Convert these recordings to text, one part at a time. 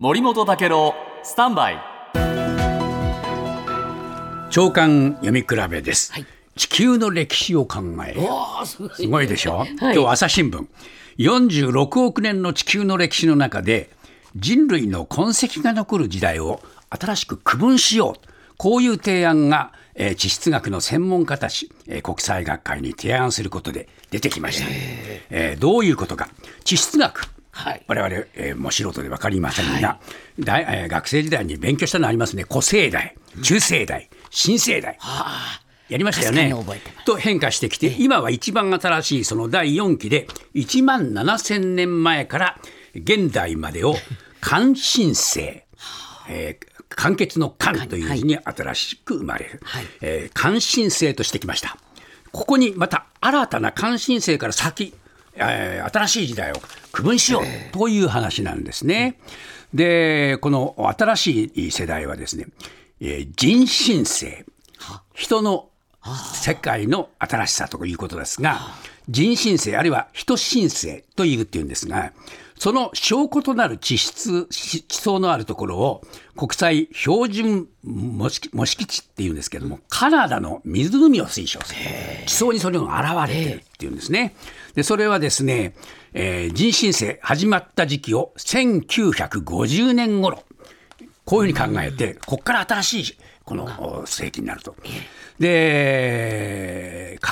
森本武郎スタンバイ。長官読み比べです、はい。地球の歴史を考える。おーすごい。すごいでしょ、はい。今日朝日新聞。46億年の地球の歴史の中で人類の痕跡が残る時代を新しく区分しよう。こういう提案が、えー地質学の専門家たち、えー国際学会に提案することで出てきました、えーどういうことか。地質学はい。我々、えーもう素人で分かりませんが、大えー学生時代に勉強したのありますね。古生代中生代新生代、やりましたよね。と変化してきて、今は一番新しいその第4期で1万7000年前から現代までを完新世、えー完結の完という字に新しく生まれる、はい。えー完新世としてきました。ここにまた新たな完新世から先、えー新しい時代を区分しようという話なんですね。でこの新しい世代はですね、えー人新世人の世界の新しさということですが人新世あるいは人新世というっていうんですがその証拠となる地質地層のあるところを国際標準模式模式地っていうんですけどもカナダの湖を推奨する地層にそれが現れてるっていうんですね。でそれはですね、えー人新世始まった時期を1950年頃こういうふうに考えて、ここから新しいこのお世紀になると。で、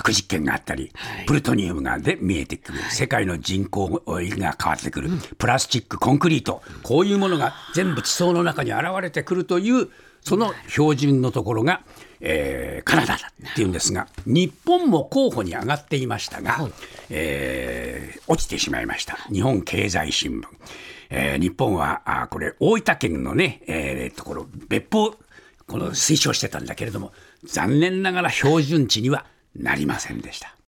核実験があったり、プルトニウムがで見えてくる、世界の人口が変わってくる、プラスチック、コンクリート、こういうものが全部地層の中に現れてくるという、その標準のところが、えーカナダだっていうんですが、日本も候補に上がっていましたが、えー落ちてしまいました。日本経済新聞。えー日本はあこれ大分県のね、えーところ別府この推奨してたんだけれども残念ながら標準値にはなりませんでした。